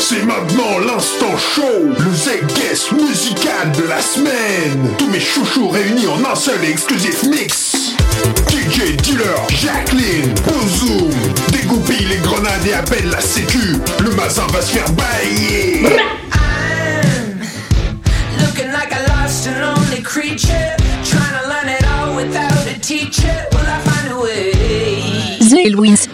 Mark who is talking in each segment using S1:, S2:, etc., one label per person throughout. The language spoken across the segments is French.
S1: C'est maintenant l'instant show, le Z-Guest musical de la semaine. Tous mes chouchous réunis en un seul et exclusif mix. DJ Dealer, Jacqueline, Bozoom, dégoupille les grenades et appelle la sécu. Le mazin va se faire bailler.
S2: Looking like a lost and lonely creature. Trying to learn it all without a teacher. Will I find a way?
S3: The Elwins,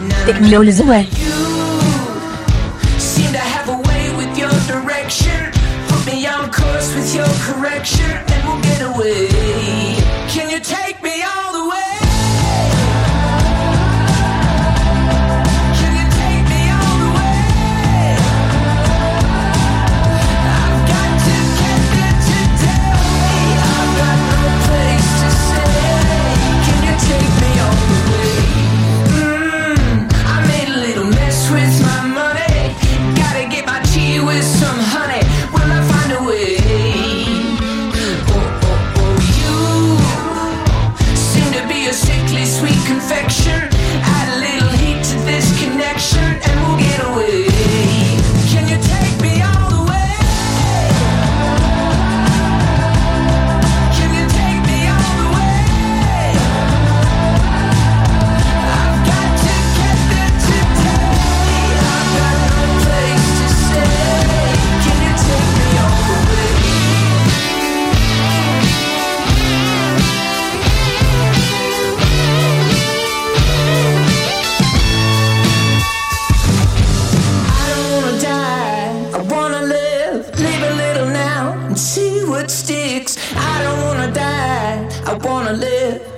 S2: correction, and we'll get away. Can you take me all sticks. I don't wanna die. I wanna live.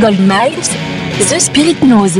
S3: Gold Miles, The Spirit Knows.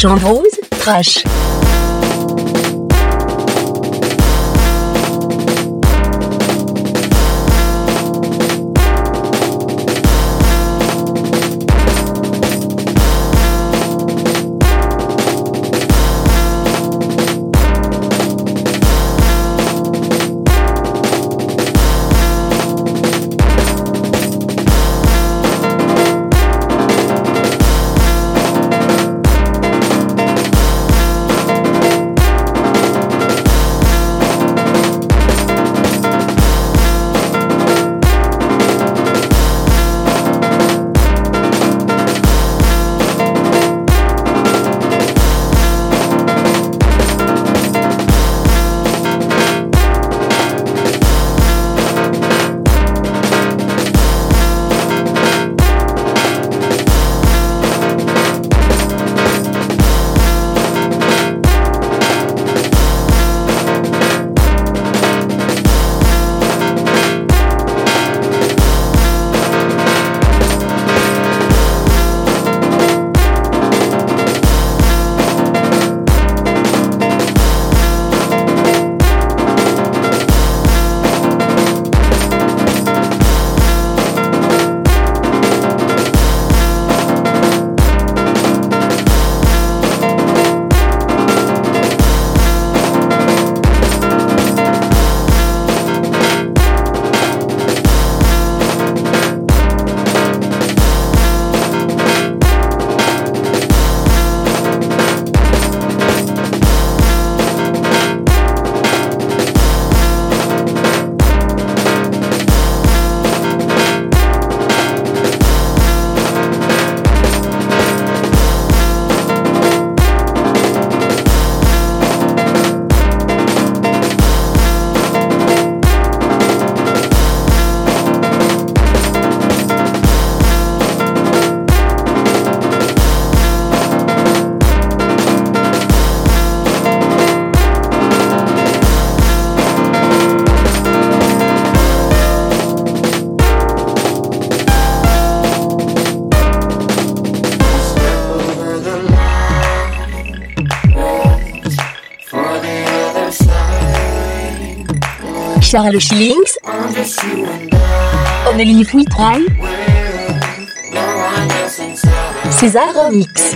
S4: Sergent Rose, Trash. Charles Schillings, Amélie Fouitraille, César Remix.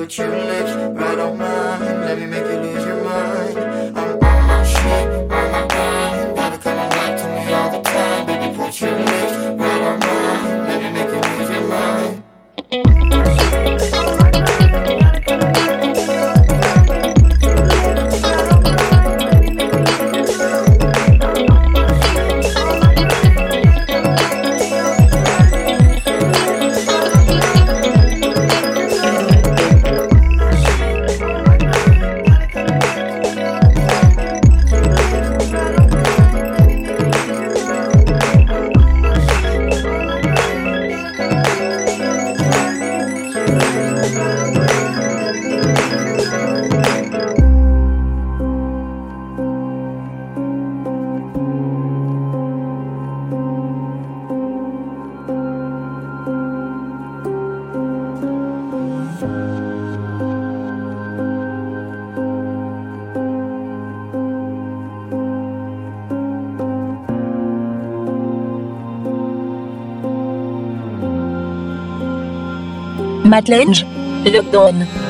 S2: Put your lips right on mine. Let me make you lose your mind. Matt
S3: Lange, Lockdown.